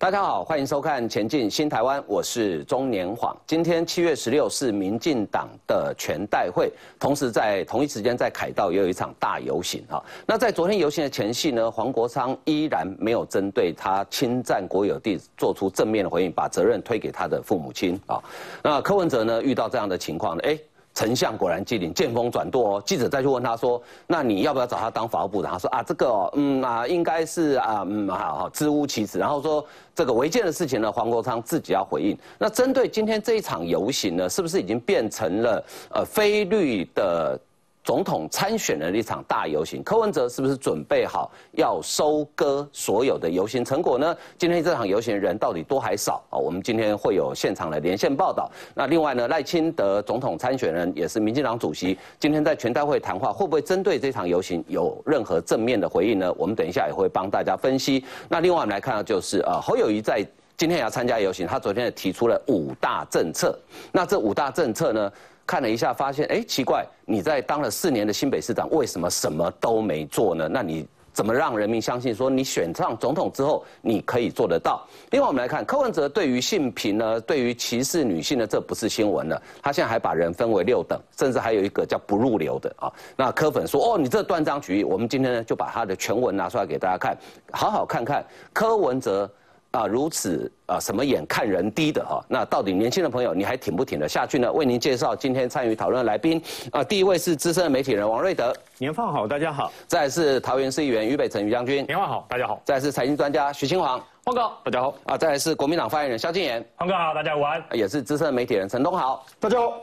大家好，欢迎收看《前进新台湾》，我是中年晃。今天七月十六是民进党的全代会，同时在同一时间在凯道也有一场大游行哈。那在昨天游行的前夕呢，黄国昌依然没有针对他侵占国有地做出正面的回应，把责任推给他的父母亲啊。那柯文哲呢，遇到这样的情况呢，哎。丞相果然机灵，见风转舵哦。记者再去问他说：“那你要不要找他当法务部长？”他说：“啊，这个，嗯啊，应该是啊，嗯，好好，知屋其词。”然后说这个违建的事情呢，黄国昌自己要回应。那针对今天这一场游行呢，是不是已经变成了呃非绿的？总统参选的一场大游行，柯文哲是不是准备好要收割所有的游行成果呢？今天这场游行人到底多还少啊？我们今天会有现场的连线报道。那另外呢，赖清德总统参选人也是民进党主席，今天在全代会谈话，会不会针对这场游行有任何正面的回应呢？我们等一下也会帮大家分析。那另外我们来看到就是呃侯友谊在今天也要参加游行，他昨天也提出了五大政策。那这五大政策呢？看了一下，发现哎，奇怪，你在当了四年的新北市长，为什么什么都没做呢？那你怎么让人民相信说你选上总统之后你可以做得到？另外，我们来看柯文哲对于性平呢，对于歧视女性呢，这不是新闻了。他现在还把人分为六等，甚至还有一个叫不入流的啊。那柯粉说哦，你这断章取义。我们今天呢就把他的全文拿出来给大家看，好好看看柯文哲。啊，如此啊，什么眼看人低的哈？那到底年轻的朋友你还挺不挺得下去呢？为您介绍今天参与讨论的来宾啊，第一位是资深的媒体人王瑞德，年放好，大家好。再是桃园市议员于北辰于将军，年放好，大家好。再是财经专家徐清煌，黄哥，大家好。啊，再来是国民党发言人萧敬言，黄哥好，大家午安。也是资深的媒体人陈东豪，大家好。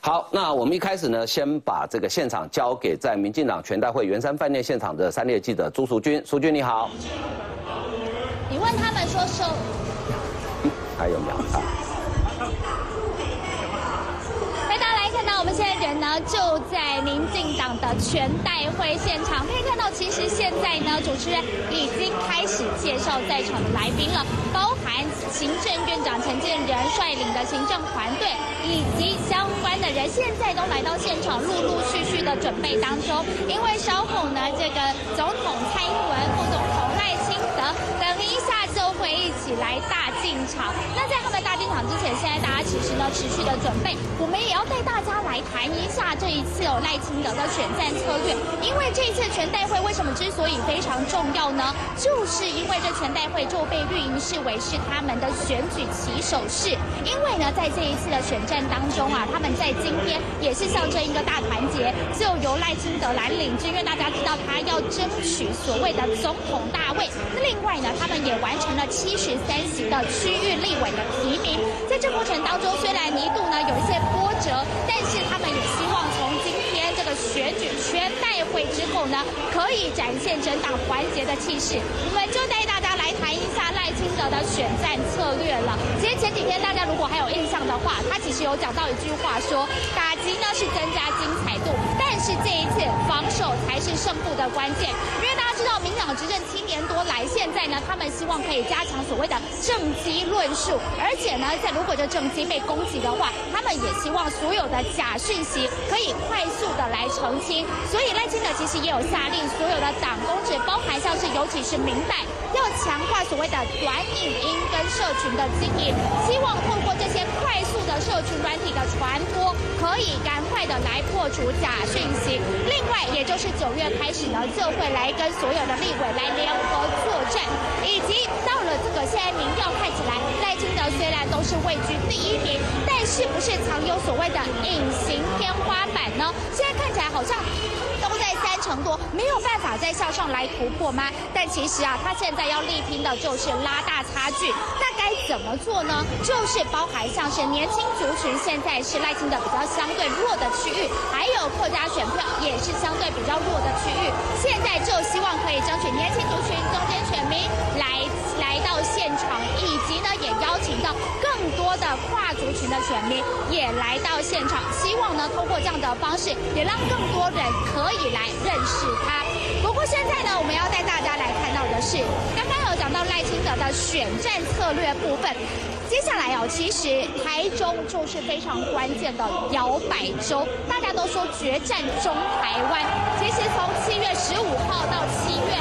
好，那我们一开始呢，先把这个现场交给在民进党全代会圆山饭店现场的三列记者朱淑君，淑君你好。你问他们说收。还有秒差。大家来看到，我们现在人呢就在民进党的全代会现场。可以看到，其实现在呢，主持人已经开始介绍在场的来宾了，包含行政院长陈建仁率领的行政团队以及相关的人，现在都来到现场，陆陆续续的准备当中。因为稍后呢，这个总统蔡英文、副总来大。进场。那在他们大进场之前，现在大家其实呢持续的准备。我们也要带大家来谈一下这一次哦赖清德的选战策略。因为这一次全代会为什么之所以非常重要呢？就是因为这全代会就被绿营视为是他们的选举起手式。因为呢，在这一次的选战当中啊，他们在今天也是象征一个大团结，就由赖清德来领军。因为大家知道他要争取所谓的总统大位。那另外呢，他们也完成了七十三席的。区域立委的提名，在这过程当中，虽然一度呢有一些波折，但是他们也希望从今天这个选举全代会之后呢，可以展现整党团结的气势。我们就带大来谈一下赖清德的选战策略了。其实前几天大家如果还有印象的话，他其实有讲到一句话，说打击呢是增加精彩度，但是这一次防守才是胜负的关键。因为大家知道，民党执政七年多来，现在呢，他们希望可以加强所谓的政。机论述，而且呢，在如果这政绩被攻击的话，他们也希望所有的假讯息可以快速的来澄清。所以赖清德其实也有下令所有的党公职，包含像是尤其是明代，要强化所谓的短影音跟社群的经营，希望透过这些快速的社群软体的传播，可以赶快的来破除假讯息。是九月开始呢，就会来跟所有的立委来联合作战，以及到了这个现在民调看。起来，赖清德虽然都是位居第一名，但是不是常有所谓的隐形天花板呢？现在看起来好像都在三成多，没有办法再向上来突破吗？但其实啊，他现在要力拼的就是拉大差距。那该怎么做呢？就是包含像是年轻族群现在是赖清德比较相对弱的区域，还有客家选票也是相对比较弱的区域。现在就希望可以争取年轻族群、中间选民来来到现场。以及呢，也邀请到更多的跨族群的选民也来到现场，希望呢，通过这样的方式，也让更多人可以来认识他。不过现在呢，我们要带大家来看到的是，刚刚有讲到赖清德的选战策略部分，接下来哦，其实台中就是非常关键的摇摆州，大家都说决战中台湾。其实从七月十五号到七月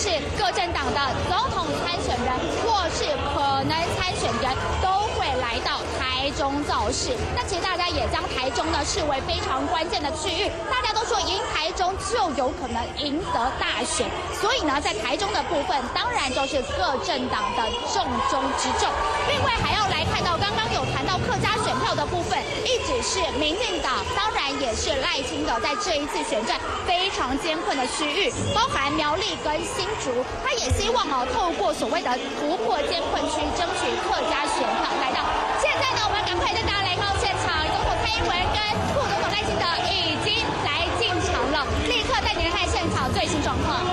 是各政党的总统参选人或是可能参选人都来到台中造势。那其实大家也将台中呢视为非常关键的区域，大家都说赢台中就有可能赢得大选，所以呢，在台中的部分，当然就是各政党的重中之重。另外还要来看到刚刚有谈到客家选票的部分，一直是民进党，当然也是赖清德在这一次选战非常艰困的区域，包含苗栗跟新竹，他也希望哦透过所谓的突破艰困区，争取客家选票来到。现在呢，我们赶快带大家来到现场，总统蔡英文跟副总统赖清德已经来进场了，立刻带您来看现场最新状况。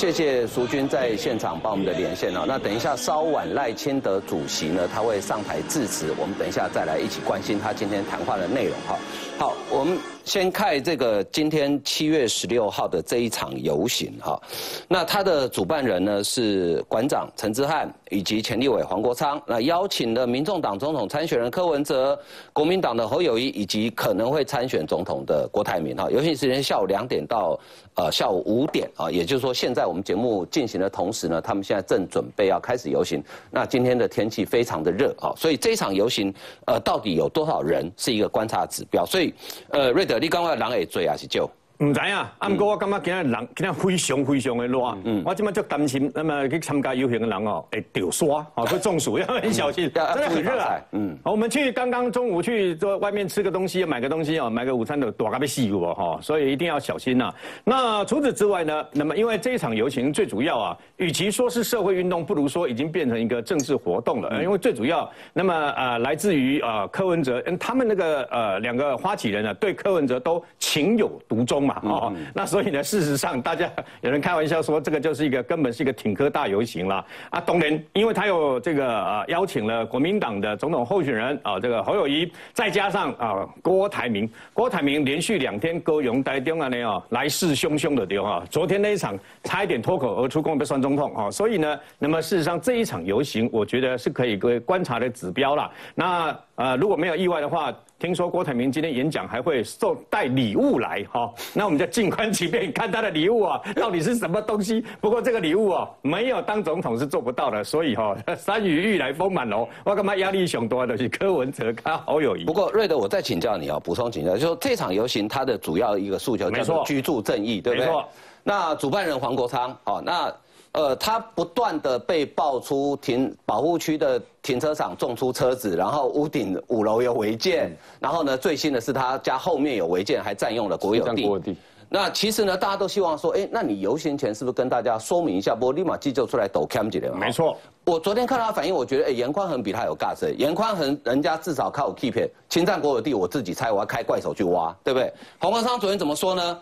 谢谢淑君在现场帮我们的连线哦。那等一下稍晚赖清德主席呢，他会上台致辞，我们等一下再来一起关心他今天谈话的内容哈。好，我们。先看这个今天七月十六号的这一场游行哈，那他的主办人呢是馆长陈之汉以及前立委黄国昌，那邀请了民众党总统参选人柯文哲、国民党的侯友谊以及可能会参选总统的郭台铭哈。游行时间下午两点到呃下午五点啊，也就是说现在我们节目进行的同时呢，他们现在正准备要开始游行。那今天的天气非常的热啊，所以这一场游行呃到底有多少人是一个观察指标。所以呃瑞德。你讲话人会做还是少？唔知啊，啊，不过我感觉今日人今日非常非常的热，嗯，我今麦就担心，那么去参加游行的人哦，会掉沙，哦，会中暑，要很小心，真的很热啊，嗯，好，我们去刚刚中午去做外面吃个东西，买个东西哦，买个午餐的，多咖被吸过哈，所以一定要小心呐。那除此之外呢，那么因为这一场游行最主要啊，与其说是社会运动，不如说已经变成一个政治活动了，因为最主要，那么呃，来自于呃柯文哲，嗯，他们那个呃两个发起人呢，对柯文哲都情有独钟。哦，那所以呢，事实上，大家有人开玩笑说，这个就是一个根本是一个挺科大游行了啊。当然，因为他有这个呃邀请了国民党的总统候选人啊，这个侯友谊，再加上啊郭台铭，郭台铭连续两天高雄台中啊那样来势汹汹的丢啊，昨天那一场差一点脱口而出，公被算总统啊。所以呢，那么事实上这一场游行，我觉得是可以为观察的指标了。那呃如果没有意外的话。听说郭台铭今天演讲还会送带礼物来哈，那我们就静观其变，看他的礼物啊到底是什么东西。不过这个礼物啊，没有当总统是做不到的，所以哈，山雨欲来风满楼，我干嘛压力熊多的是柯文哲他好友谊。不过瑞德，我再请教你啊，补充请教，就说这场游行它的主要一个诉求叫做居住正义，对不对？没错。那主办人黄国昌，好，那。呃，他不断的被爆出停保护区的停车场种出车子，然后屋顶五楼有违建，然后呢，最新的是他家后面有违建，还占用了国有地。那其实呢，大家都希望说，哎，那你游行前是不是跟大家说明一下？不，立马急救出来抖 cam 几的没错。我昨天看他反应，我觉得，哎，严宽恒比他有 gas，严宽恒人家至少靠 keep 侵占国有地，我自己猜，我要开怪手去挖，对不对？黄国昌昨天怎么说呢？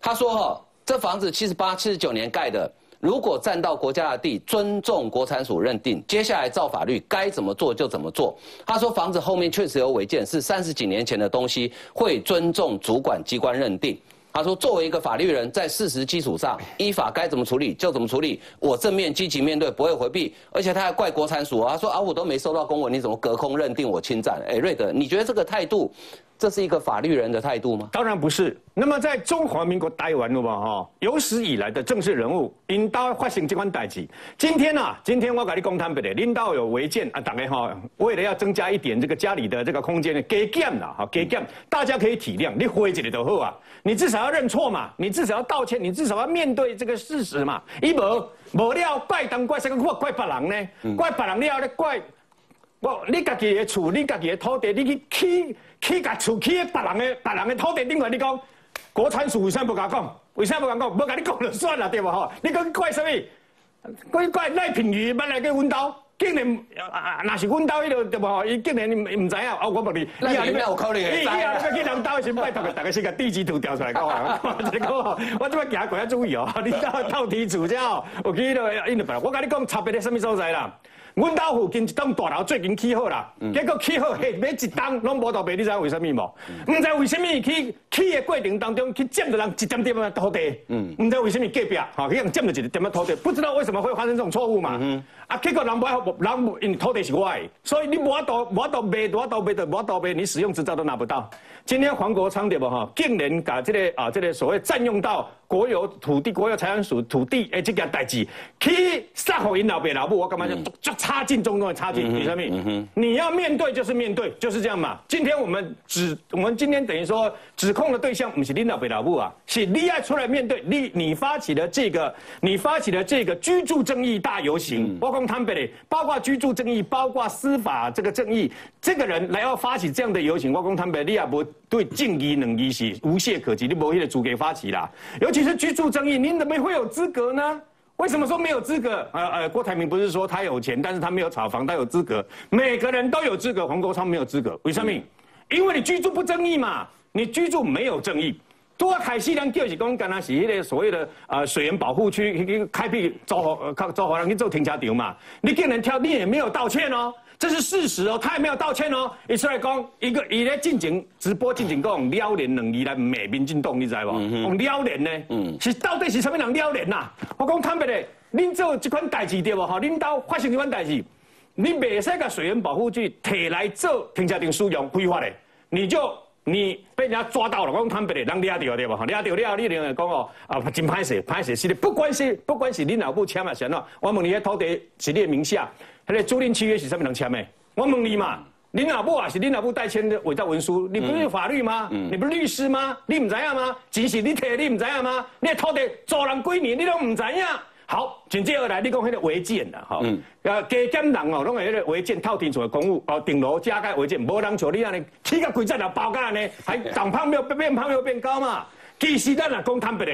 他说，哈，这房子七十八、七十九年盖的。如果占到国家的地，尊重国产署认定，接下来照法律该怎么做就怎么做。他说房子后面确实有违建，是三十几年前的东西，会尊重主管机关认定。他说作为一个法律人，在事实基础上，依法该怎么处理就怎么处理，我正面积极面对，不会回避。而且他还怪国产署，他说啊我都没收到公文，你怎么隔空认定我侵占？哎，瑞德，你觉得这个态度？这是一个法律人的态度吗？当然不是。那么在中华民国待完了吧？哈，有史以来的正式人物，领导发生这款代志。今天呐，今天我跟你公摊不的，领导有违建啊，大概哈，为了要增加一点这个家里的这个空间呢，给减了哈，给减，大家可以体谅，你回一个就好啊。你至少要认错嘛，你至少要道歉，你至少要面对这个事实嘛。一无无了怪当怪西，怪怪别人呢？怪别人了，怪。我你家己的厝，你家己的土地，你去起起甲厝起喺别人的别人的土地顶头，你讲国产厝为啥不甲讲？为啥不甲讲？不甲你讲就算了，对无吼？你讲怪什么？怪怪赖品妤要来去阮兜，竟然啊，若是阮兜迄个对无吼？伊竟然唔知影，哦，我问你，以后你有可能会知。以后你去人兜先拜托个，大家先甲地址图调出来 讲啊！这个我即摆行过要注意哦，你到到地址之后，有去到因着白，我甲你讲差别在什么所在啦？阮家附近一栋大楼最近起好啦，结果起好下每一栋拢无倒卖，你知为什么无？唔知为什么去起的过程当中去占着人一点点的土地，唔知为什么隔壁哈去人占着一点点土地，不知道为什么会发生这种错误嘛？啊，结果人不人因土地是我的，所以你无法度无法度卖，无法度卖的，无法度卖，你使用执照都拿不到。今天黄国昌对不哈，竟然把这个啊这个所谓占用到国有土地、国有财产属土地诶这件代志，去杀好因老爸老母，我干嘛就就插进中东的插进？你什么？你要面对就是面对，就是这样嘛。今天我们指我们今天等于说指控的对象不是领导北老母啊，是你要出来面对你你发起的这个你发起的这个居住正义大游行，包括他们的包括居住正义，包括司法这个正义，这个人来要发起这样的游行，我讲他们你也不。对正义能力是无懈可击，你无迄个资格发起啦。尤其是居住争议，您怎么会有资格呢？为什么说没有资格？呃呃，郭台铭不是说他有钱，但是他没有炒房，他有资格。每个人都有资格，黄国昌没有资格，为什么？因为你居住不正义嘛，你居住没有正义。多凯西人就是讲，刚刚是迄个所谓的呃水源保护区去开辟造呃造华人去做停车场嘛，你竟然挑，你也没有道歉哦。这是事实哦，他也没有道歉哦。一出来讲，一个伊咧进行直播进行讲撩人两字来骂民进党，你知无？讲撩人呢，是到底是什么人撩人呐？我讲坦白的，恁做这款代志对无？吼，恁兜发生这款代志，你未使甲水源保护区摕来做停车场使用规划的，你就你被人家抓到了，我讲坦白的，人抓到对无？哈，抓到了，你另外讲哦，啊，真歹势，歹势是的，不管是不管是恁老母签啊，是安怎？我问你，迄土地是你的名下？迄个租赁契约是什么人签的？我问你嘛，恁老母啊是恁老母代签的伪造文书，你不是法律吗？你不是律师吗？你唔知影吗？钱是你摕，你唔知影吗？你土地租人几年，你都唔知影。好，紧接而来，你讲迄个违建啦，吼，呃，加减人哦，拢会迄个违建套顶厝的公务哦，顶楼加盖违建，无人像你安尼起个规则了包干安尼，还长胖没有变胖又变高嘛？其实咱啊讲坦白的。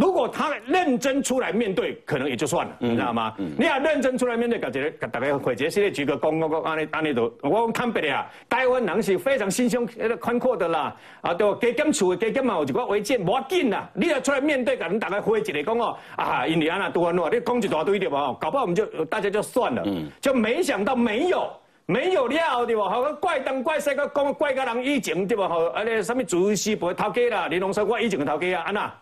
如果他认真出来面对，可能也就算了，你知道吗？你要认真出来面对，感觉大家会觉现在举个公公公安尼安尼都，我看不了。台湾人是非常心胸宽阔的啦，啊，对加减厝加减嘛有一个违建，无要紧啦。你要出来面对，跟大家回一个讲哦，啊，因为安那多安诺，你讲一大堆对吧？搞不好我们就大家就算了，就没想到没有没有料对吧？好个怪东怪西个讲怪个人以前对吧？好，啊咧什么主席不会偷鸡啦？你拢说我以前个偷鸡啊？安那？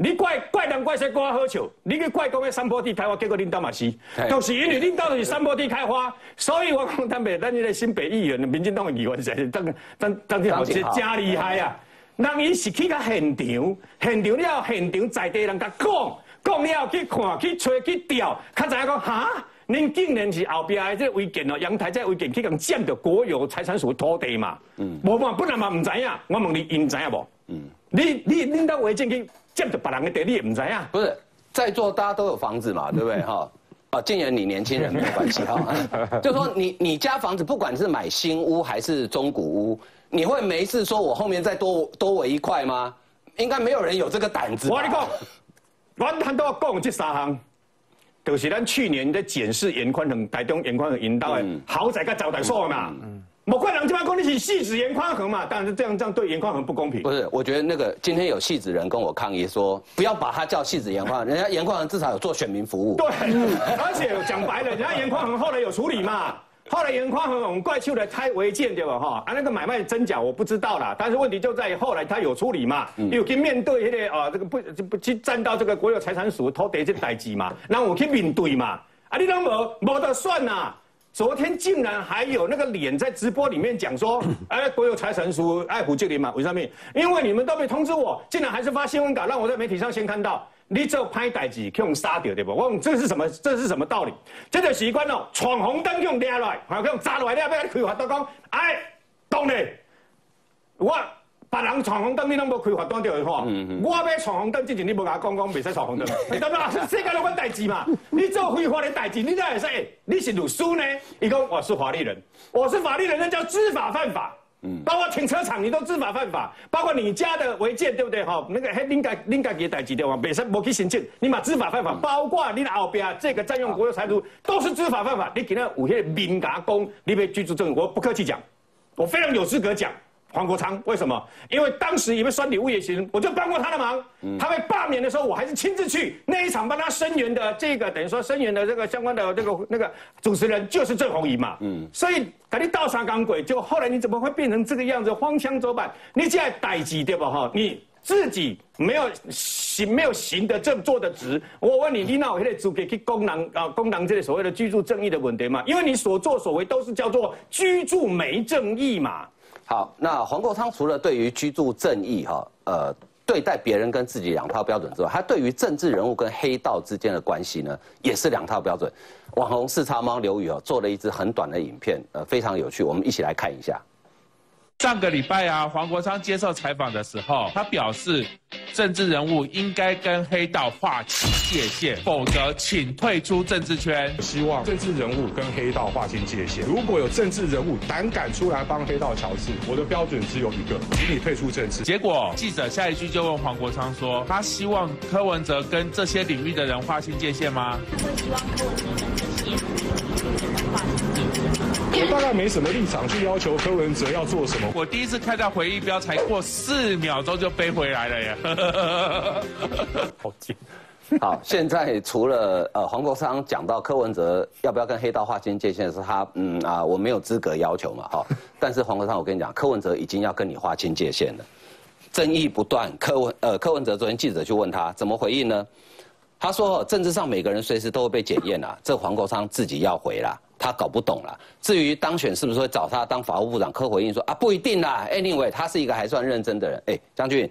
你怪怪人怪谁怪好笑？你去怪讲个山坡地开发，结果领导嘛是，就是因为领导是山坡地开发，所以我讲坦白，咱这个新北议员、民进党的议员是当当当天好是真厉害啊！人伊是去到现场，现场了现场在地人甲讲，讲了去看去吹去调，较知影讲哈，恁竟然是后边的这违建哦，阳台这违建去共占着国有财产署土地嘛？嗯，无嘛本来嘛唔知影，我问你，因知影无？嗯，你你恁到违建去？见着别人的地，你也唔知啊？不是，在座大家都有房子嘛，对不对？哈，啊，竟然你年轻人没有关系哈。就说你你家房子，不管是买新屋还是中古屋，你会没事说我后面再多多围一块吗？应该没有人有这个胆子。我跟你讲，我很多讲这三行，就是咱去年在检视严宽恒台中严宽恒引导的豪宅跟招待所嘛。某块两千万公里起戏子严宽恒嘛，当然是这样，这样对严宽恒不公平。不是，我觉得那个今天有戏子人跟我抗议说，不要把他叫戏子严宽，人家严宽恒至少有做选民服务。对，而且讲白了，人家严宽恒后来有处理嘛，后来严宽恒我们怪秀来拆违建对吧？哈，啊那个买卖真假我不知道啦，但是问题就在于后来他有处理嘛，有去面对那个啊这个不不去站到这个国有财产署偷得这代志嘛，那我去面对嘛，啊你都无无得算呐。昨天竟然还有那个脸在直播里面讲说，哎，国有财产署爱护这里嘛？为什么？因为你们都没通知我，竟然还是发新闻稿让我在媒体上先看到。你这拍代志，去用杀掉对不？我问这 是什么？这是什么道理？这就习惯了，闯红灯用抓来，还用砸来，你要不要开发都讲，哎，懂嘞？我别人闯红灯，你拢无开罚单着的话，我要闯红灯之前，你无甲我讲讲，袂使闯红灯。你知不知世界有款代志嘛？你做非法的代志，你才会说，你是律师呢？伊讲我是法律人，我是法律人，那叫知法犯法。嗯，包括停车场，你都知法犯法。包括你家的违建，对不对？哈，那个嘿，恁家恁家己代志对吗？本身无去申请，你嘛知法犯法。包括你后边这个占用国有财产，都是知法犯法。你给他有些民家公，你被居住证，我不客气讲，我非常有资格讲。黄国昌为什么？因为当时因为酸礼物也行，我就帮过他的忙。他被罢免的时候，我还是亲自去那一场帮他声援的这个，等于说声援的这个相关的这个那个主持人就是郑红怡嘛。嗯，所以赶紧倒沙钢轨，就后来你怎么会变成这个样子？荒腔走板，你现在代级对吧？哈，你自己没有行没有行得正做得直。我问你，你那有那个资格去功能啊功能这个所谓的居住正义的问题嘛？因为你所作所为都是叫做居住没正义嘛。好，那黄国昌除了对于居住正义哈，呃，对待别人跟自己两套标准之外，他对于政治人物跟黑道之间的关系呢，也是两套标准。网红四叉猫刘宇哦，做了一支很短的影片，呃，非常有趣，我们一起来看一下。上个礼拜啊，黄国昌接受采访的时候，他表示，政治人物应该跟黑道划清界限，否则请退出政治圈。希望政治人物跟黑道划清界限。如果有政治人物胆敢出来帮黑道乔治，我的标准只有一个，请你退出政治。结果记者下一句就问黄国昌说，他希望柯文哲跟这些领域的人划清界限吗？会希望柯文哲跟这些划清界限。我大概没什么立场去要求柯文哲要做什么。我第一次看到回忆标，才过四秒钟就飞回来了耶！好贱。好，现在除了呃黄国昌讲到柯文哲要不要跟黑道划清界限，是他嗯啊我没有资格要求嘛哈。但是黄国昌，我跟你讲，柯文哲已经要跟你划清界限了，争议不断。柯文呃柯文哲昨天记者去问他怎么回应呢？他说政治上每个人随时都会被检验啊，这黄国昌自己要回啦。他搞不懂了。至于当选是不是会找他当法务部长，柯回应说啊，不一定啦。Anyway，他是一个还算认真的人。哎，将军，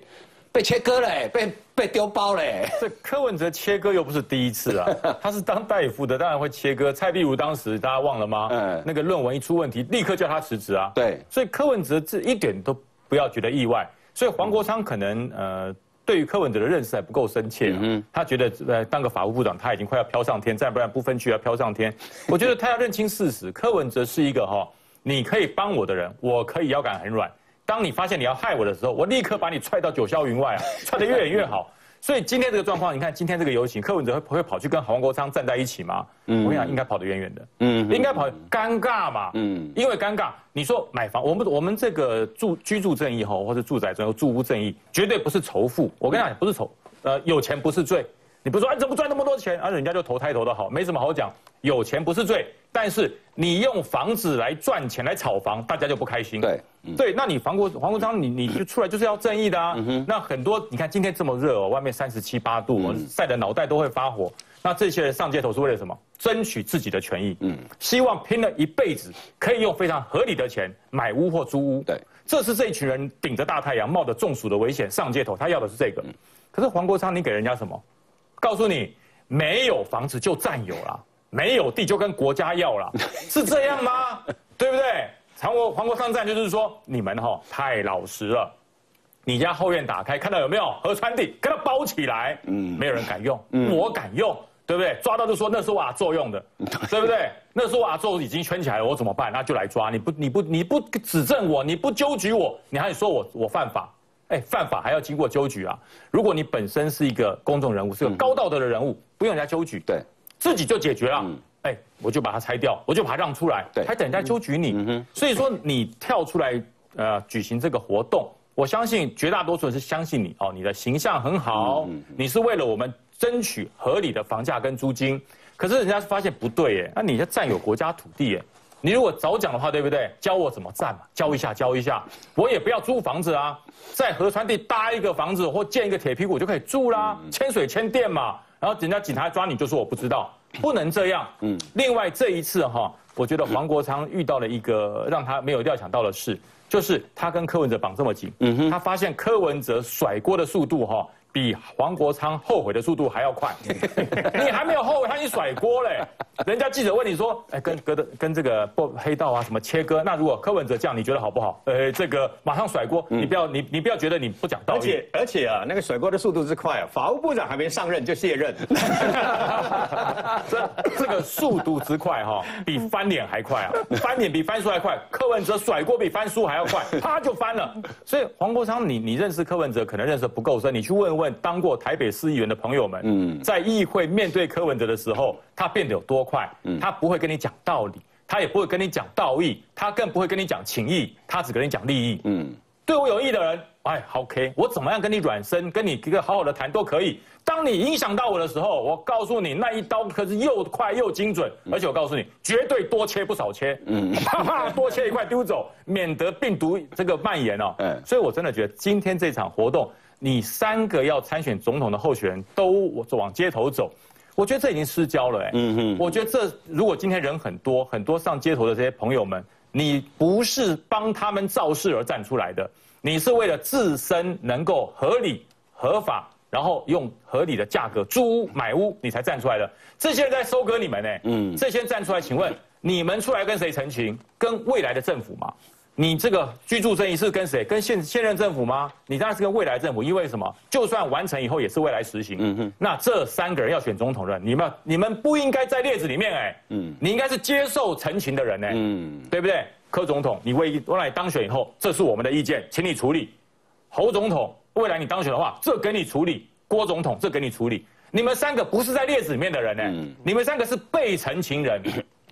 被切割嘞，被被丢包嘞。这柯文哲切割又不是第一次啊，他是当大夫的，当然会切割。蔡壁如当时大家忘了吗？嗯，那个论文一出问题，立刻叫他辞职啊。对，所以柯文哲这一点都不要觉得意外。所以黄国昌可能呃。对于柯文哲的认识还不够深切，嗯，他觉得呃当个法务部长他已经快要飘上天，再不然不分区要飘上天。我觉得他要认清事实，柯文哲是一个哈，你可以帮我的人，我可以腰杆很软。当你发现你要害我的时候，我立刻把你踹到九霄云外啊，踹得越远越好。所以今天这个状况，你看今天这个游行，柯文哲会会跑去跟黄国昌站在一起吗？嗯，我跟你讲，应该跑得远远的。嗯，应该跑，尴尬嘛。嗯，因为尴尬。你说买房，我们我们这个住居住正义哈，或者住宅正义、住屋正义，绝对不是仇富。我跟你讲，不是仇，呃，有钱不是罪。你不说，哎，怎么赚那么多钱？啊，人家就投胎投的好，没什么好讲。有钱不是罪，但是你用房子来赚钱来炒房，大家就不开心。对，对，那你黄国黄国昌，你你就出来就是要正义的啊。那很多，你看今天这么热哦，外面三十七八度，晒的脑袋都会发火。那这些人上街头是为了什么？争取自己的权益。嗯，希望拼了一辈子可以用非常合理的钱买屋或租屋。对，这是这一群人顶着大太阳，冒着中暑的危险上街头，他要的是这个。可是黄国昌，你给人家什么？告诉你，没有房子就占有了，没有地就跟国家要了，是这样吗？对不对？韩国韩国上战就是说，你们哈太老实了，你家后院打开看到有没有河川地，给它包起来，嗯，没有人敢用，我敢用，对不对？抓到就说那是我做用的，对不对？那是我做已经圈起来了，我怎么办？那就来抓，你不你不你不指证我，你不纠举我，你还说我我犯法。哎，犯法还要经过纠举啊！如果你本身是一个公众人物，是个高道德的人物，不用人家纠举，对，自己就解决了。哎，我就把它拆掉，我就把它让出来，对，还等人家纠举你。所以说你跳出来呃举行这个活动，我相信绝大多数人是相信你哦，你的形象很好，你是为了我们争取合理的房价跟租金。可是人家发现不对耶，那你在占有国家土地耶。你如果早讲的话，对不对？教我怎么站嘛，教一下，教一下。我也不要租房子啊，在河川地搭一个房子或建一个铁皮屋就可以住啦，牵水牵电嘛。然后人家警察抓你就说我不知道，不能这样。嗯。另外这一次哈，我觉得黄国昌遇到了一个让他没有料想到的事，就是他跟柯文哲绑这么紧，嗯哼，他发现柯文哲甩锅的速度哈。比黄国昌后悔的速度还要快。你还没有后悔，他已经甩锅嘞。人家记者问你说，哎，跟跟的跟这个不黑道啊什么切割，那如果柯文哲这样，你觉得好不好？呃，这个马上甩锅，你不要你你不要觉得你不讲道理。而且而且啊，那个甩锅的速度之快啊，法务部长还没上任就卸任。这这个速度之快哈，比翻脸还快啊！翻脸比翻书还快。柯文哲甩锅比翻书还要快，啪就翻了。所以黄国昌，你你认识柯文哲可能认识不够深，你去问问当过台北市议员的朋友们，嗯，在议会面对柯文哲的时候，他变得有多快？嗯，他不会跟你讲道理，他也不会跟你讲道义，他更不会跟你讲情义，他只跟你讲利益。嗯，对我有益的人，哎，OK，我怎么样跟你软身，跟你一个好好的谈都可以。当你影响到我的时候，我告诉你，那一刀可是又快又精准，而且我告诉你，绝对多切不少切，嗯，啪啪多切一块丢走，免得病毒这个蔓延哦。嗯，所以我真的觉得今天这场活动，你三个要参选总统的候选人都往街头走，我觉得这已经失焦了。哎，嗯哼，我觉得这如果今天人很多，很多上街头的这些朋友们，你不是帮他们造势而站出来的，你是为了自身能够合理合法。然后用合理的价格租屋买屋，你才站出来的。这些人在收割你们呢。嗯，这些人站出来，请问你们出来跟谁澄清？跟未来的政府吗？你这个居住正义是跟谁？跟现现任政府吗？你当然是跟未来政府，因为什么？就算完成以后也是未来实行。嗯哼。那这三个人要选总统的，你们你们不应该在列子里面哎。嗯。你应该是接受澄清的人呢。嗯。对不对？柯总统，你为未来当选以后，这是我们的意见，请你处理。侯总统。未来你当选的话，这给你处理；郭总统，这给你处理。你们三个不是在列子里面的人呢，你们三个是被成情人。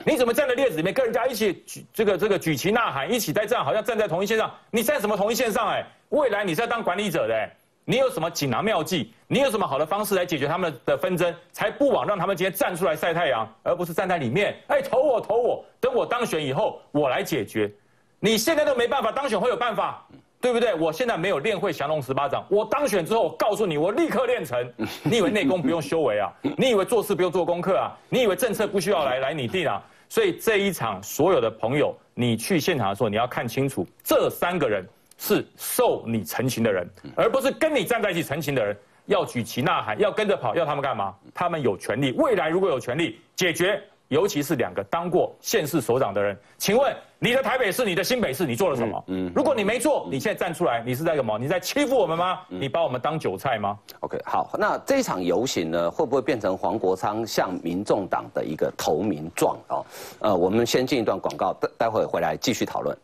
你怎么站在列子里面跟人家一起举这个这个举旗呐喊，一起在这样好像站在同一线上？你站什么同一线上？哎，未来你是要当管理者的，你有什么锦囊妙计？你有什么好的方式来解决他们的纷争？才不枉让他们今天站出来晒太阳，而不是站在里面。哎，投我投我，等我当选以后我来解决。你现在都没办法当选，会有办法？对不对？我现在没有练会降龙十八掌。我当选之后，我告诉你，我立刻练成。你以为内功不用修为啊？你以为做事不用做功课啊？你以为政策不需要来来拟定啊？所以这一场所有的朋友，你去现场的时候，你要看清楚，这三个人是受你成情的人，而不是跟你站在一起成情的人。要举旗呐喊，要跟着跑，要他们干嘛？他们有权利，未来如果有权利解决。尤其是两个当过县市首长的人，请问你的台北市、你的新北市，你做了什么？嗯，如果你没做，你现在站出来，你是在什么？你在欺负我们吗？你把我们当韭菜吗？OK，好，那这场游行呢，会不会变成黄国昌向民众党的一个投名状？哦，呃，我们先进一段广告，待待会回来继续讨论。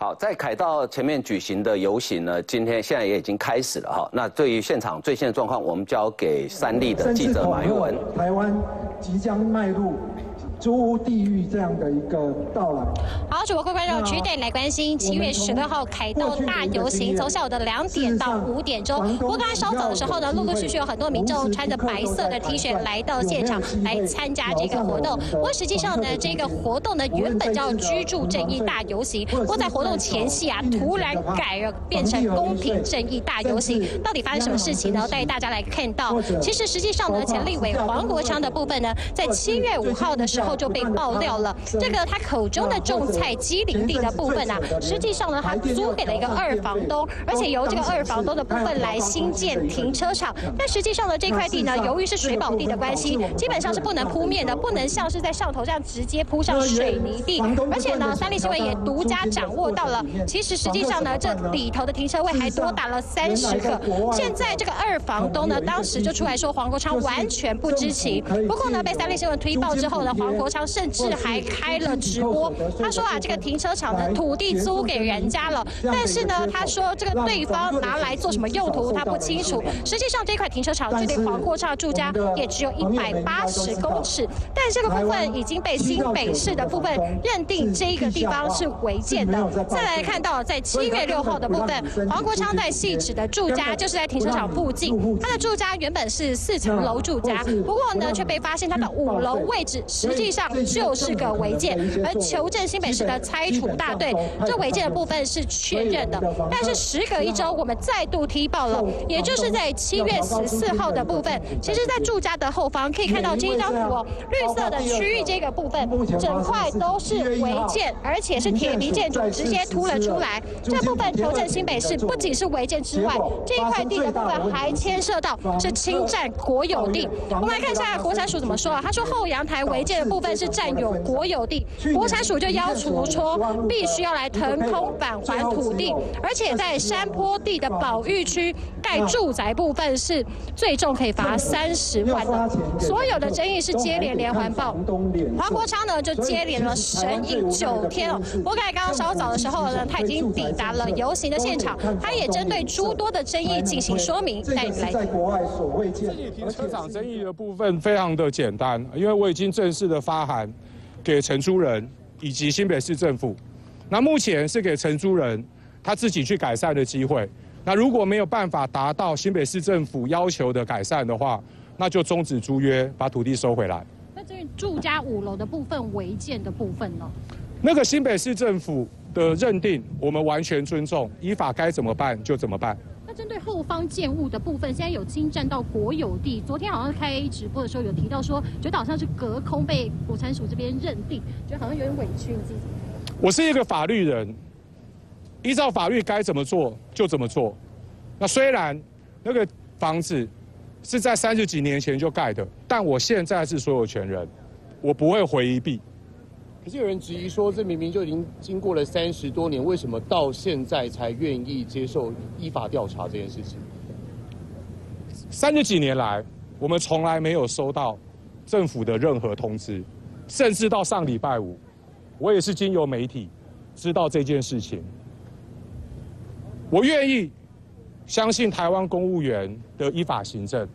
好，在凯道前面举行的游行呢，今天现在也已经开始了哈。那对于现场最新的状况，我们交给三立的记者马玉文。台湾即将迈入。租屋地狱这样的一个到来。好，主播各位观众，取点来关心七月十六号凯道大游行，从下午的两点到五点钟。不过刚才稍早的时候呢，陆陆续续有很多民众穿着白色的 T 恤来到现场来参加这个活动。不过实际上呢，这个活动呢原本叫居住正义大游行，不过在活动前夕啊，突然改了变成公平正义大游行。到底发生什么事情呢？带大家来看到，其实实际上呢，前立委黄国昌的部分呢，在七月五号的时候。后就被爆料了，这个他口中的种菜机林地的部分啊，实际上呢，他租给了一个二房东，而且由这个二房东的部分来新建停车场。但实际上呢，这块地呢，由于是水保地的关系，基本上是不能铺面的，不能像是在上头这样直接铺上水泥地。而且呢，三立新闻也独家掌握到了，其实实际上呢，这里头的停车位还多达了三十个。现在这个二房东呢，当时就出来说黄国昌完全不知情。不过呢，被三立新闻推爆之后呢，黄。国昌甚至还开了直播，他说啊，这个停车场的土地租给人家了，但是呢，他说这个对方拿来做什么用途他不清楚。实际上这块停车场距离黄国昌住家也只有一百八十公尺，但这个部分已经被新北市的部分认定这个地方是违建的。再来看到在七月六号的部分，黄国昌在细致的住家就是在停车场附近，他的住家原本是四层楼住家，不过呢却被发现他的五楼位置实际。际上就是个违建。而求证新北市的拆除大队，这违建的部分是确认的。但是时隔一周，我们再度踢爆了，也就是在七月十四号的部分，其实，在住家的后方可以看到这一张图，绿色的区域这个部分，整块都是违建，而且是铁皮建筑直接凸了出来。这部分求证新北市不仅是违建之外，这一块地的部分还牵涉到是侵占国有地。我们来看一下国产署怎么说啊？他说后阳台违建的部分是占有国有地，国产署就要求说必须要来腾空返还土地，而且在山坡地的保育区盖住宅部分是最重可以罚三十万的。所有的争议是接连连环爆，黄国昌呢就接连了神隐九天哦。我感刚刚稍早的时候呢，他已经抵达了游行的现场，他也针对诸多的争议进行说明。带你来。在国外所未见。停车场争议的部分非常的简单，因为我已经正式的发函给承租人以及新北市政府。那目前是给承租人他自己去改善的机会。那如果没有办法达到新北市政府要求的改善的话，那就终止租约，把土地收回来。那至于住家五楼的部分违建的部分呢？那个新北市政府的认定，我们完全尊重，依法该怎么办就怎么办。针对后方建物的部分，现在有侵占到国有地。昨天好像开直播的时候有提到说，觉得好像是隔空被国产署这边认定，觉得好像有点委屈。你自己我是一个法律人，依照法律该怎么做就怎么做。那虽然那个房子是在三十几年前就盖的，但我现在是所有权人，我不会回避。可是有人质疑说，这明明就已经经过了三十多年，为什么到现在才愿意接受依法调查这件事情？三十几年来，我们从来没有收到政府的任何通知，甚至到上礼拜五，我也是经由媒体知道这件事情。我愿意相信台湾公务员的依法行政，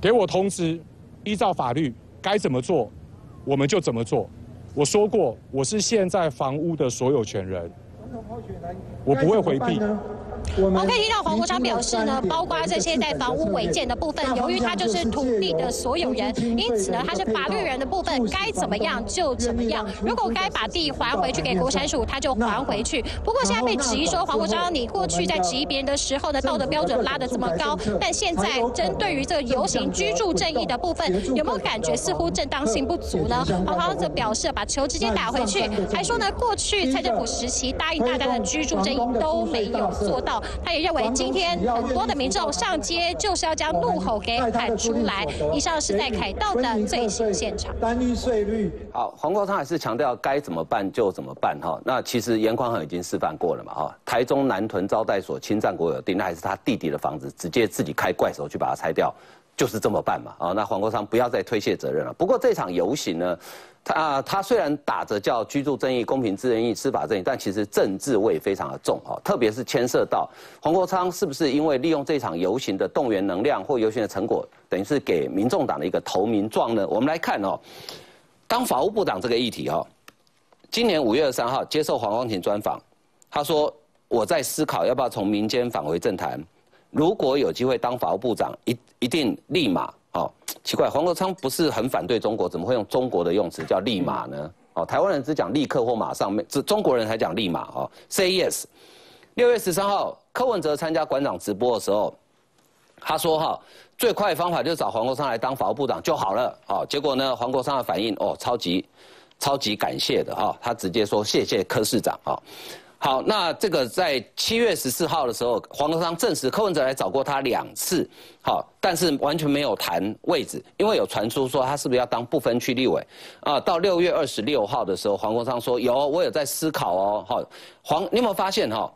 给我通知，依照法律该怎么做，我们就怎么做。我说过，我是现在房屋的所有权人，我不会回避。我们可以听到黄国昌表示呢，包括这些在房屋违建的部分，由于他就是土地的所有人，因此呢，他是法律人的部分，该怎么样就怎么样。如果该把地还回去给国产署，他就还回去。不过现在被质疑说，黄国昌，你过去在质疑别人的时候呢道德标准拉得这么高，但现在针对于这个游行居住正义的部分，有没有感觉似乎正当性不足呢？黄国昌则表示，把球直接打回去，还说呢，过去蔡政府时期答应大家的居住正义都没有做到。他也认为，今天很多的民众上街就是要将怒吼给喊出来。以上是在凯道的最新现场。单一税率。好，黄国昌还是强调该怎么办就怎么办哈。那其实严宽恒已经示范过了嘛哈。台中南屯招待所侵占国有地，那还是他弟弟的房子，直接自己开怪手去把它拆掉，就是这么办嘛啊。那黄国昌不要再推卸责任了。不过这场游行呢？他他虽然打着叫居住正义、公平、自正义、司法正义，但其实政治味非常的重哈，特别是牵涉到黄国昌是不是因为利用这场游行的动员能量或游行的成果，等于是给民众党的一个投名状呢？我们来看哦，当法务部长这个议题哦，今年五月二十三号接受黄光庭专访，他说我在思考要不要从民间返回政坛，如果有机会当法务部长，一一定立马。哦，奇怪，黄国昌不是很反对中国，怎么会用中国的用词叫立马呢？哦，台湾人只讲立刻或马上，只中国人才讲立马。哦，Say yes。六月十三号，柯文哲参加馆长直播的时候，他说：“哈，最快的方法就是找黄国昌来当法务部长就好了。”哦，结果呢，黄国昌的反应哦，超级超级感谢的哈，他直接说：“谢谢柯市长。”啊。好，那这个在七月十四号的时候，黄国昌证实柯文哲来找过他两次，好，但是完全没有谈位置，因为有传出说他是不是要当不分区立委啊？到六月二十六号的时候，黄国昌说有，我有在思考哦。好，黄，你有没有发现哈？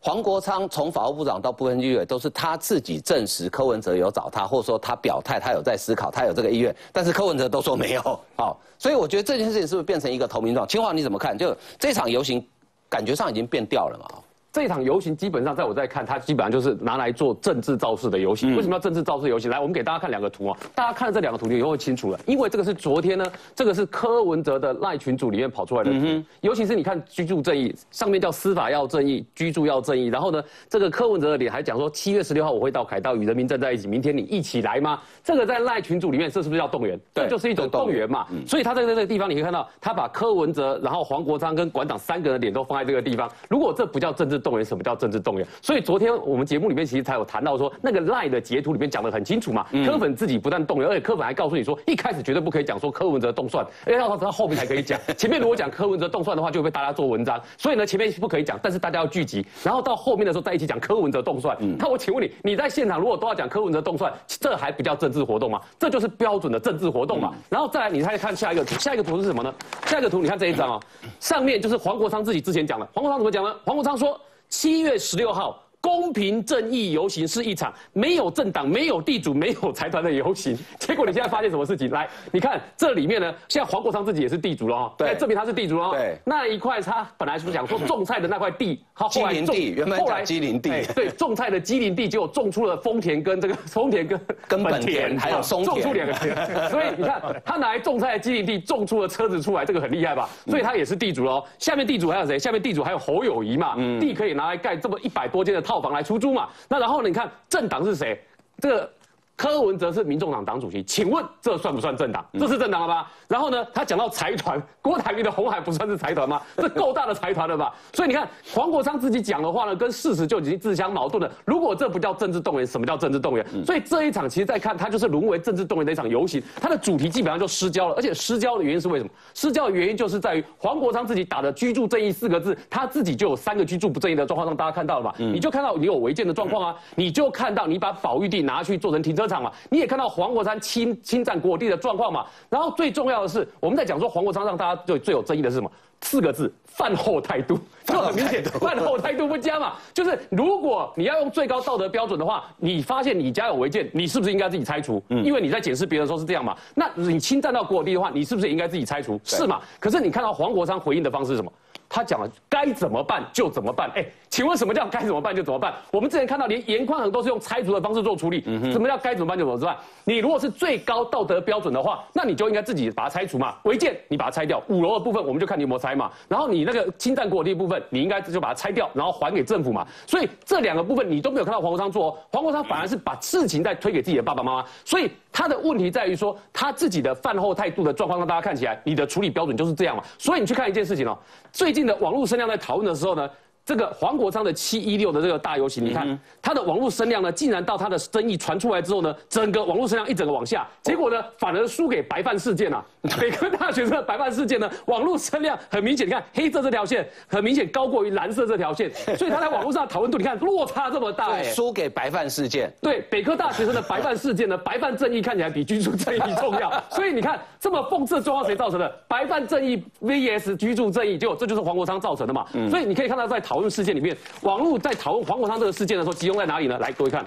黄国昌从法务部长到不分区立委，都是他自己证实柯文哲有找他，或者说他表态他有在思考，他有这个意愿，但是柯文哲都说没有。好，所以我觉得这件事情是不是变成一个投名状？清华你怎么看？就这场游行。感觉上已经变调了嘛？这场游行基本上在我在看，它基本上就是拿来做政治造势的游行。为什么要政治造势游行？来，我们给大家看两个图啊，大家看了这两个图，你就会清楚了。因为这个是昨天呢，这个是柯文哲的赖群组里面跑出来的图，尤其是你看居住正义上面叫司法要正义，居住要正义。然后呢，这个柯文哲的脸还讲说，七月十六号我会到凯道与人民站在一起，明天你一起来吗？这个在赖群组里面，这是不是叫动员？对，就是一种动员嘛。所以他在这个地方，你可以看到，他把柯文哲、然后黄国昌跟馆长三个人的脸都放在这个地方。如果这不叫政治动员，什么叫政治动员？所以昨天我们节目里面其实才有谈到说，那个赖的截图里面讲的很清楚嘛。柯粉自己不但动员，而且柯粉还告诉你说，一开始绝对不可以讲说柯文哲动算，哎，到到后面才可以讲。前面如果讲柯文哲动算的话，就会被大家做文章。所以呢，前面不可以讲，但是大家要聚集，然后到后面的时候再一起讲柯文哲动算。那我请问你，你在现场如果都要讲柯文哲动算，这还不叫政治活动吗？这就是标准的政治活动嘛。然后再来，你再看下一个图，下一个图是什么呢？下一个图，你看这一张啊，上面就是黄国昌自己之前讲的。黄国昌怎么讲呢？黄国昌说，七月十六号。公平正义游行是一场没有政党、没有地主、没有财团的游行。结果你现在发现什么事情？来，你看这里面呢，现在黄国昌自己也是地主了哈，对，证明他是地主了。对，那一块他本来是想说种菜的那块地，他后来种，原本叫基林地，对，种菜的基林地，结果种出了丰田跟这个丰田跟 跟本田，还有松田，种出两个田。所以你看，他拿来种菜的基林地，种出了车子出来，这个很厉害吧？所以他也是地主喽。下面地主还有谁？下面地主还有侯友谊嘛？嗯地可以拿来盖这么一百多间的套套房来出租嘛？那然后呢？你看政党是谁？这个。柯文哲是民众党党主席，请问这算不算政党？这是政党了吧？然后呢，他讲到财团，郭台铭的红海不算是财团吗？这够大的财团了吧？所以你看黄国昌自己讲的话呢，跟事实就已经自相矛盾了。如果这不叫政治动员，什么叫政治动员？所以这一场其实在看，它就是沦为政治动员的一场游行，它的主题基本上就失焦了。而且失焦的原因是为什么？失焦的原因就是在于黄国昌自己打的“居住正义”四个字，他自己就有三个居住不正义的状况，让大家看到了嘛？你就看到你有违建的状况啊，你就看到你把保育地拿去做成停车。场嘛，你也看到黄国昌侵侵占国地的状况嘛。然后最重要的是，我们在讲说黄国昌让大家最最有争议的是什么？四个字：饭后态度。这 很明显，饭后态度不佳嘛。就是如果你要用最高道德标准的话，你发现你家有违建，你是不是应该自己拆除？嗯，因为你在检视别人时候是这样嘛。那你侵占到国地的话，你是不是也应该自己拆除？是嘛？可是你看到黄国昌回应的方式是什么？他讲了该怎么办就怎么办。哎，请问什么叫该怎么办就怎么办？我们之前看到连严宽恒都是用拆除的方式做处理。嗯什么叫该怎么办就怎么办？你如果是最高道德标准的话，那你就应该自己把它拆除嘛。违建你把它拆掉，五楼的部分我们就看你有没有拆嘛。然后你那个侵占国地部分，你应该就把它拆掉，然后还给政府嘛。所以这两个部分你都没有看到黄国昌做哦，黄国昌反而是把事情再推给自己的爸爸妈妈。所以他的问题在于说他自己的饭后态度的状况，让大家看起来你的处理标准就是这样嘛。所以你去看一件事情哦，最近的网络声量在。讨论的时候呢，这个黄国昌的七一六的这个大游行，你看他的网络声量呢，竟然到他的争议传出来之后呢，整个网络声量一整个往下，结果呢，反而输给白饭事件啊。北科大学生的白饭事件呢，网络声量很明显，你看黑色这条线很明显高过于蓝色这条线，所以他在网络上讨论度，你看落差这么大，输给白饭事件。对，北科大学生的白饭事件呢，白饭正义看起来比居住正义重要，所以你看这么讽刺的状况谁造成的？白饭正义 VS 居住正义，结果这就是黄国昌造成的嘛。所以你可以看到在讨论事件里面，网络在讨论黄国昌这个事件的时候，集中在哪里呢？来，各位看。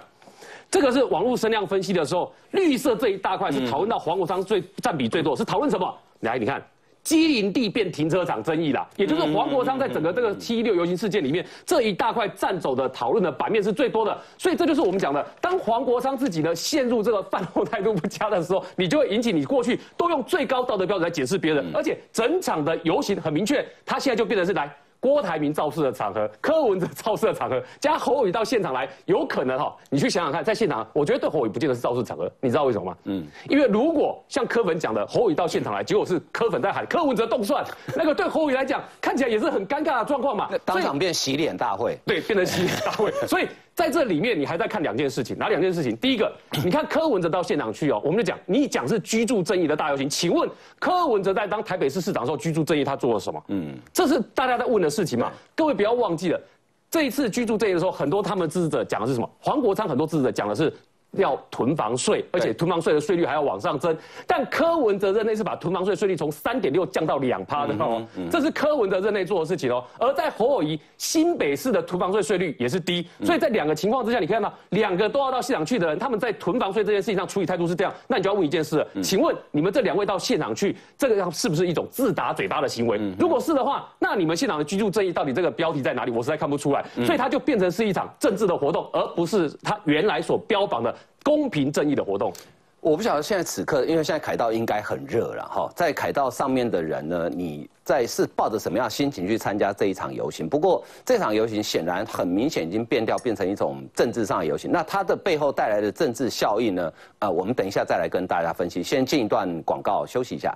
这个是网络声量分析的时候，绿色这一大块是讨论到黄国昌最占比最多，是讨论什么？来，你看，基林地变停车场争议啦，也就是黄国昌在整个这个七一六游行事件里面这一大块占走的讨论的版面是最多的，所以这就是我们讲的，当黄国昌自己呢陷入这个饭后态度不佳的时候，你就会引起你过去都用最高道德标准来解释别人，而且整场的游行很明确，他现在就变成是来。郭台铭造势的场合，柯文哲造势的场合，加侯宇到现场来，有可能哈？你去想想看，在现场，我觉得对侯宇不见得是造势场合，你知道为什么吗？嗯，因为如果像柯粉讲的，侯宇到现场来，结果是柯粉在喊柯文哲动算，那个对侯宇来讲，看起来也是很尴尬的状况嘛。当场变洗脸大会，对，变成洗脸大会，所以。在这里面，你还在看两件事情，哪两件事情？第一个，你看柯文哲到现场去哦，我们就讲，你讲是居住正义的大游行，请问柯文哲在当台北市市长的时候，居住正义他做了什么？嗯，这是大家在问的事情嘛？各位不要忘记了，这一次居住正义的时候，很多他们支持者讲的是什么？黄国昌很多支持者讲的是要囤房税，而且囤房税的税率还要往上增。但柯文哲任内是把囤房税税率从三点六降到两趴的哦，这是柯文哲任内做的事情哦。而在侯友谊新北市的囤房税税率也是低，所以在两个情况之下，你看到两个都要到现场去的人，他们在囤房税这件事情上处理态度是这样，那你就要问一件事：请问你们这两位到现场去，这个是不是一种自打嘴巴的行为？如果是的话，那你们现场的居住正义到底这个标题在哪里？我实在看不出来。所以它就变成是一场政治的活动，而不是他原来所标榜的。公平正义的活动，我不晓得现在此刻，因为现在凯道应该很热了哈，在凯道上面的人呢，你。在是抱着什么样心情去参加这一场游行？不过这场游行显然很明显已经变调，变成一种政治上的游行。那它的背后带来的政治效应呢？呃，我们等一下再来跟大家分析。先进一段广告，休息一下。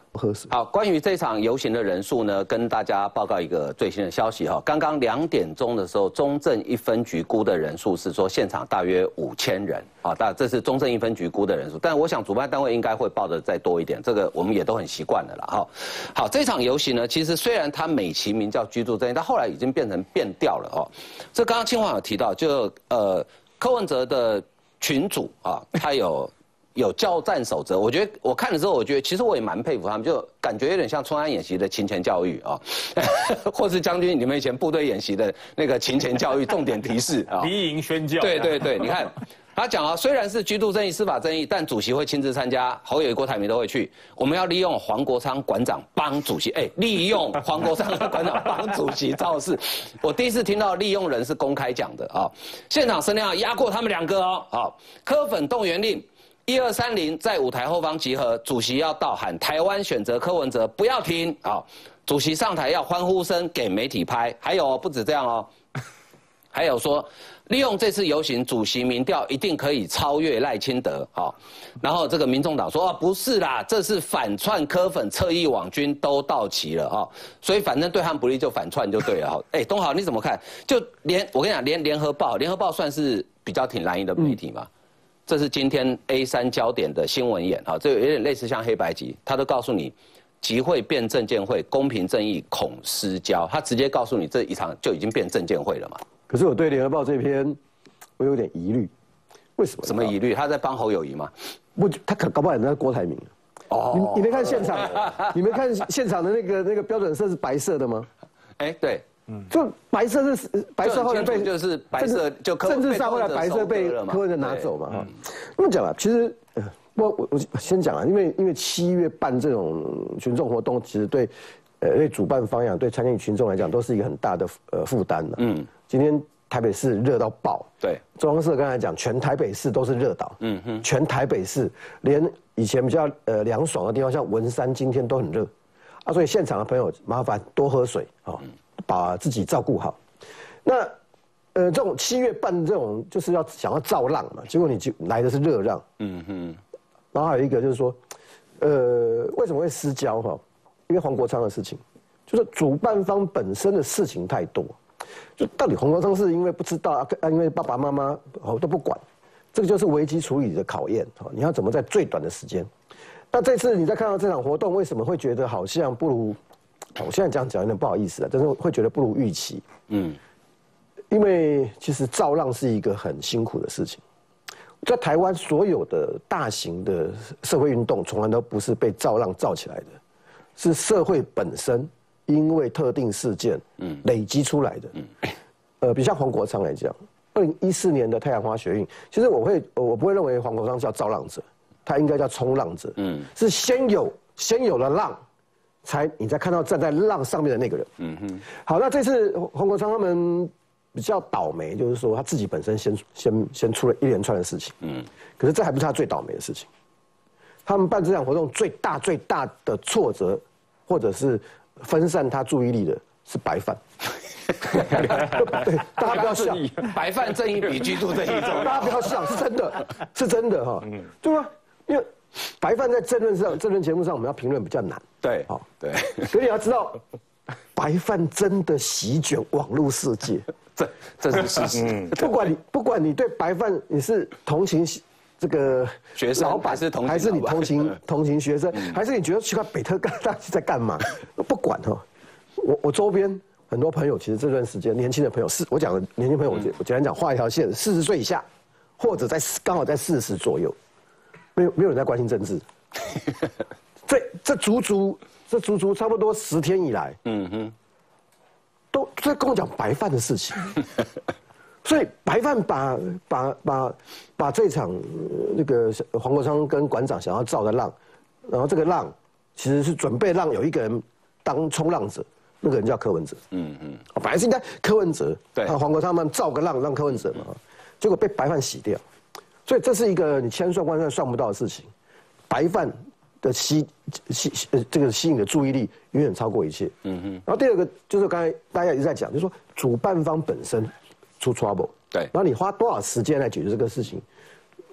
好，关于这场游行的人数呢，跟大家报告一个最新的消息哈。刚刚两点钟的时候，中正一分局估的人数是说现场大约五千人啊，但这是中正一分局估的人数。但我想主办单位应该会报的再多一点，这个我们也都很习惯了了哈。好，这场游行呢，其实。其实虽然它美其名叫居住正义，但后来已经变成变调了哦。这刚刚清华有提到，就呃柯文哲的群主啊，他有有教战守则。我觉得我看了之后，我觉得其实我也蛮佩服他们，就感觉有点像春安演习的勤前教育啊，或是将军你们以前部队演习的那个勤前教育重点提示啊，敌营宣教。对对对，你看。他讲啊，虽然是居住正义、司法正义，但主席会亲自参加，侯友宜、郭台铭都会去。我们要利用黄国昌馆长帮主席，哎，利用黄国昌馆长帮主席造势。我第一次听到利用人是公开讲的啊，现场声量压过他们两个哦。好，科粉动员令，一二三零在舞台后方集合，主席要到喊台湾选择柯文哲，不要停啊！主席上台要欢呼声给媒体拍，还有不止这样哦，还有说。利用这次游行，主席民调一定可以超越赖清德，好，然后这个民众党说啊，不是啦，这是反串科粉、侧翼网军都到齐了啊，所以反正对他们不利就反串就对了哈。哎，东豪你怎么看？就连我跟你讲，连联合报，联合报算是比较挺蓝营的媒体嘛，这是今天 A 三焦点的新闻眼啊，这有点类似像黑白集，他都告诉你集会变证监会，公平正义恐失焦，他直接告诉你这一场就已经变证监会了嘛。可是我对联合报这篇，我有点疑虑，为什么？什么疑虑？他在帮侯友谊吗？不，他可搞不好人家郭台铭。哦，你你没看现场？你没看现场的 那个那个标准色是白色的吗？哎，对，嗯，就白色是白色，后来被就是白色就政治上后来白色被柯文哲拿走嘛哈。那么讲了，其实我我我先讲啊，因为因为七月办这种群众活动，其实对呃对主办方呀，对参与群众来讲，都是一个很大的呃负担了。嗯。今天台北市热到爆，对，中央社刚才讲，全台北市都是热岛，嗯哼，全台北市连以前比较呃凉爽的地方，像文山，今天都很热，啊，所以现场的朋友麻烦多喝水啊，把自己照顾好。那呃，这种七月半这种就是要想要造浪嘛，结果你就来的是热浪，嗯哼，然后还有一个就是说，呃，为什么会失焦哈？因为黄国昌的事情，就是主办方本身的事情太多。就到底黄国昌是因为不知道啊，因为爸爸妈妈哦都不管，这个就是危机处理的考验啊！你要怎么在最短的时间？那这次你在看到这场活动，为什么会觉得好像不如？我现在这样讲有点不好意思啊，但是会觉得不如预期。嗯，因为其实造浪是一个很辛苦的事情，在台湾所有的大型的社会运动，从来都不是被造浪造起来的，是社会本身。因为特定事件，嗯，累积出来的，嗯，呃，比像黄国昌来讲，二零一四年的太阳花学运，其实我会，我不会认为黄国昌叫造浪者，他应该叫冲浪者，嗯，是先有先有了浪，才你才看到站在浪上面的那个人，嗯哼。好，那这次黄国昌他们比较倒霉，就是说他自己本身先先先出了一连串的事情，嗯，可是这还不是他最倒霉的事情，他们办这场活动最大最大的挫折，或者是。分散他注意力的是白饭，对，大家不要笑，白饭正义比居住正义重，大家不要笑，是真的，是真的哈，对吗？因为白饭在争论上、争论节目上，我们要评论比较难，对，好，对，所以你要知道，白饭真的席卷网络世界，这这是事实。不管你不管你对白饭你是同情。这个学生老板是同还是你同情 同情学生，还是你觉得奇怪北特干大是在干嘛？不管哈，我我周边很多朋友，其实这段时间年轻的朋友是，我讲的年轻朋友，我我简单讲画一条线，四十岁以下，或者在刚好在四十左右，没有没有人在关心政治。这这足足这足足差不多十天以来，嗯哼，都在跟我讲白饭的事情。所以白饭把把把把这场那个黄国昌跟馆长想要造的浪，然后这个浪其实是准备让有一个人当冲浪者，那个人叫柯文哲。嗯嗯，本来是应该柯文哲，对，黄国昌们造个浪让柯文哲嘛，结果被白饭洗掉，所以这是一个你千算万算算不到的事情。白饭的吸吸呃这个吸引的注意力远远超过一切。嗯哼。然后第二个就是刚才大家一直在讲，就是说主办方本身。出 trouble，对，然后你花多少时间来解决这个事情？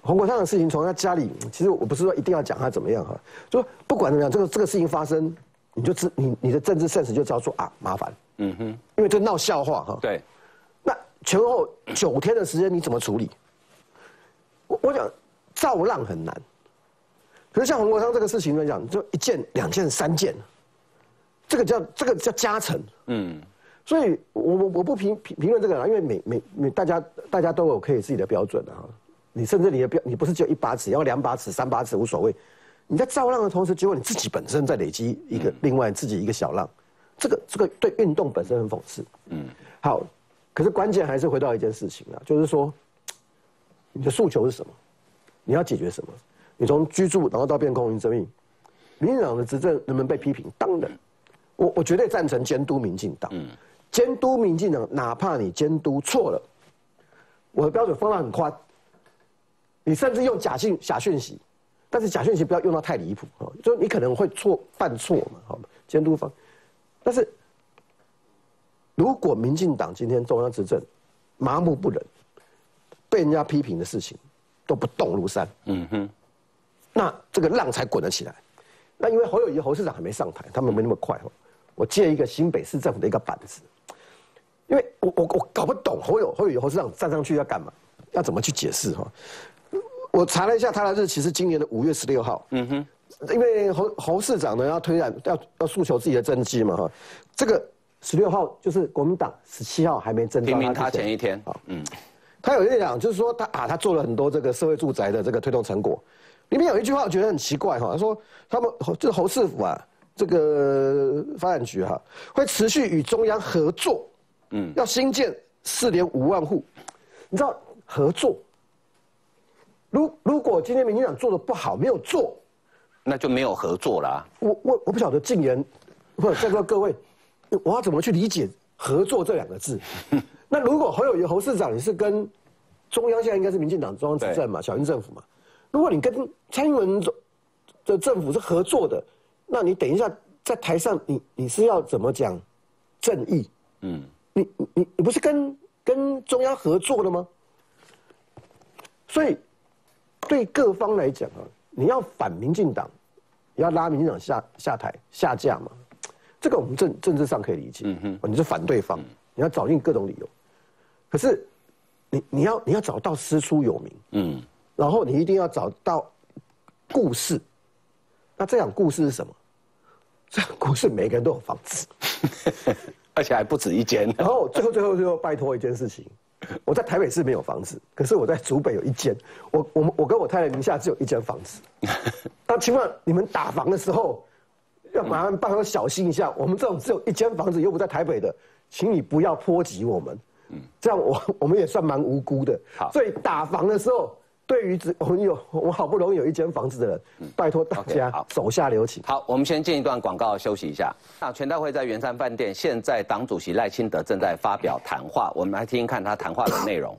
黄国昌的事情从他家里，其实我不是说一定要讲他怎么样哈，就不管怎么样，这个这个事情发生，你就知你你的政治现实就知道说啊麻烦，嗯哼，因为这闹笑话哈，对，那前后九天的时间你怎么处理？我我讲造浪很难，可是像黄国昌这个事情来讲，就一件两件三件，这个叫这个叫加成，嗯。所以，我我我不评评评论这个啦，因为每每每大家大家都有可以自己的标准的哈。你甚至你的标，你不是只有一把尺，要两把尺、三把尺无所谓。你在造浪的同时，结果你自己本身在累积一个另外自己一个小浪，这个这个对运动本身很讽刺。嗯，好，可是关键还是回到一件事情啊，就是说，你的诉求是什么？你要解决什么？你从居住然后到变空营生命，民进党的执政能不能被批评？当然，我我绝对赞成监督民进党。嗯。监督民进党，哪怕你监督错了，我的标准放得很宽。你甚至用假信假讯息，但是假讯息不要用到太离谱啊，就你可能会错犯错嘛，好吗？监督方，但是如果民进党今天中央执政麻木不仁，被人家批评的事情都不动如山，嗯哼，那这个浪才滚得起来。那因为侯友谊侯市长还没上台，他们没那么快哦。我借一个新北市政府的一个板子。因为我我我搞不懂侯友侯友侯市长站上去要干嘛？要怎么去解释哈？我查了一下他的日期是今年的五月十六号。嗯哼。因为侯侯市长呢要推展要要诉求自己的政绩嘛哈。这个十六号就是国民党十七号还没征提名他前一天啊。嗯。他有一讲就是说他啊他做了很多这个社会住宅的这个推动成果。里面有一句话我觉得很奇怪哈，他说他们就是侯市府啊这个发展局哈会持续与中央合作。嗯，要新建四点五万户，你知道合作？如如果今天民进党做的不好，没有做，那就没有合作啦。我我我不晓得禁言，不在座各位，我要怎么去理解合作这两个字？那如果侯友谊侯市长你是跟中央现在应该是民进党中央执政嘛，小英政府嘛，如果你跟蔡英文的政府是合作的，那你等一下在台上你你是要怎么讲正义？嗯。你你你不是跟跟中央合作的吗？所以对各方来讲啊，你要反民进党，要拉民进党下下台下架嘛，这个我们政政治上可以理解。嗯哼，你是反对方，你要找尽各种理由。可是你你要你要找到师出有名，嗯，然后你一定要找到故事。那这样故事是什么？这样故事每个人都有房子。而且还不止一间。然后最后最后最后拜托一件事情，我在台北市没有房子，可是我在竹北有一间。我我们我跟我太太名下只有一间房子。那请问你们打房的时候，要麻烦拜托小心一下。我们这种只有一间房子又不在台北的，请你不要波及我们。嗯，这样我我们也算蛮无辜的。好，所以打房的时候。对于我们有我好不容易有一间房子的人，拜托大家手下留情。好，我们先进一段广告休息一下。那全代会在圆山饭店，现在党主席赖清德正在发表谈话，我们来听听看他谈话的内容。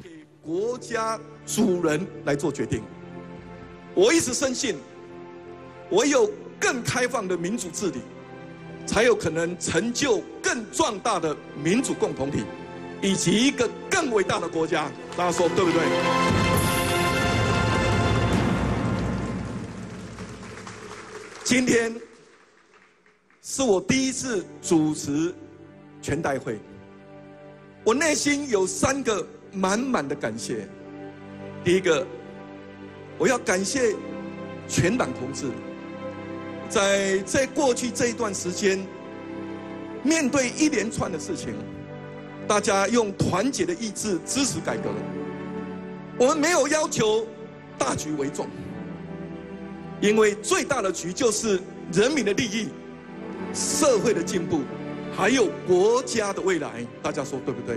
给国家主人来做决定。我一直深信，唯有更开放的民主治理，才有可能成就更壮大的民主共同体，以及一个更伟大的国家。大家说对不对？今天是我第一次主持全代会，我内心有三个满满的感谢。第一个，我要感谢全党同志，在在过去这一段时间，面对一连串的事情，大家用团结的意志支持改革。我们没有要求大局为重，因为最大的局就是人民的利益、社会的进步，还有国家的未来。大家说对不对？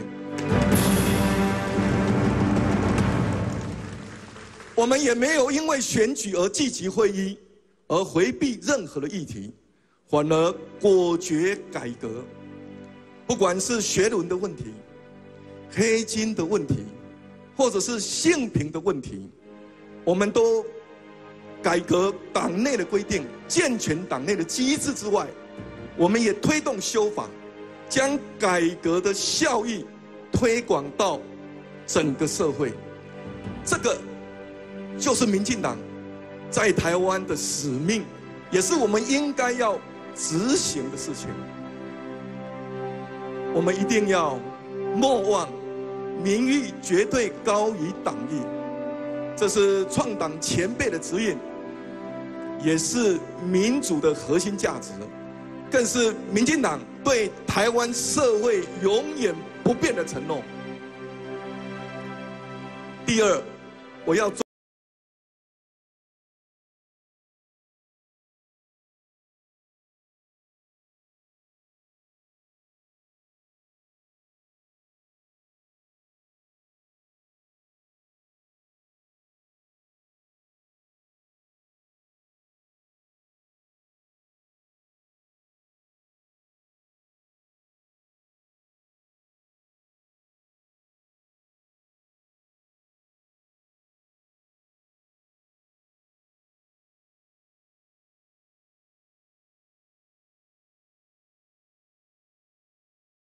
我们也没有因为选举而聚集会议，而回避任何的议题，反而果决改革。不管是学伦的问题、黑金的问题，或者是性平的问题，我们都改革党内的规定，健全党内的机制之外，我们也推动修法，将改革的效益推广到整个社会。这个。就是民进党在台湾的使命，也是我们应该要执行的事情。我们一定要莫忘民意绝对高于党意，这是创党前辈的指引，也是民主的核心价值，更是民进党对台湾社会永远不变的承诺。第二，我要做。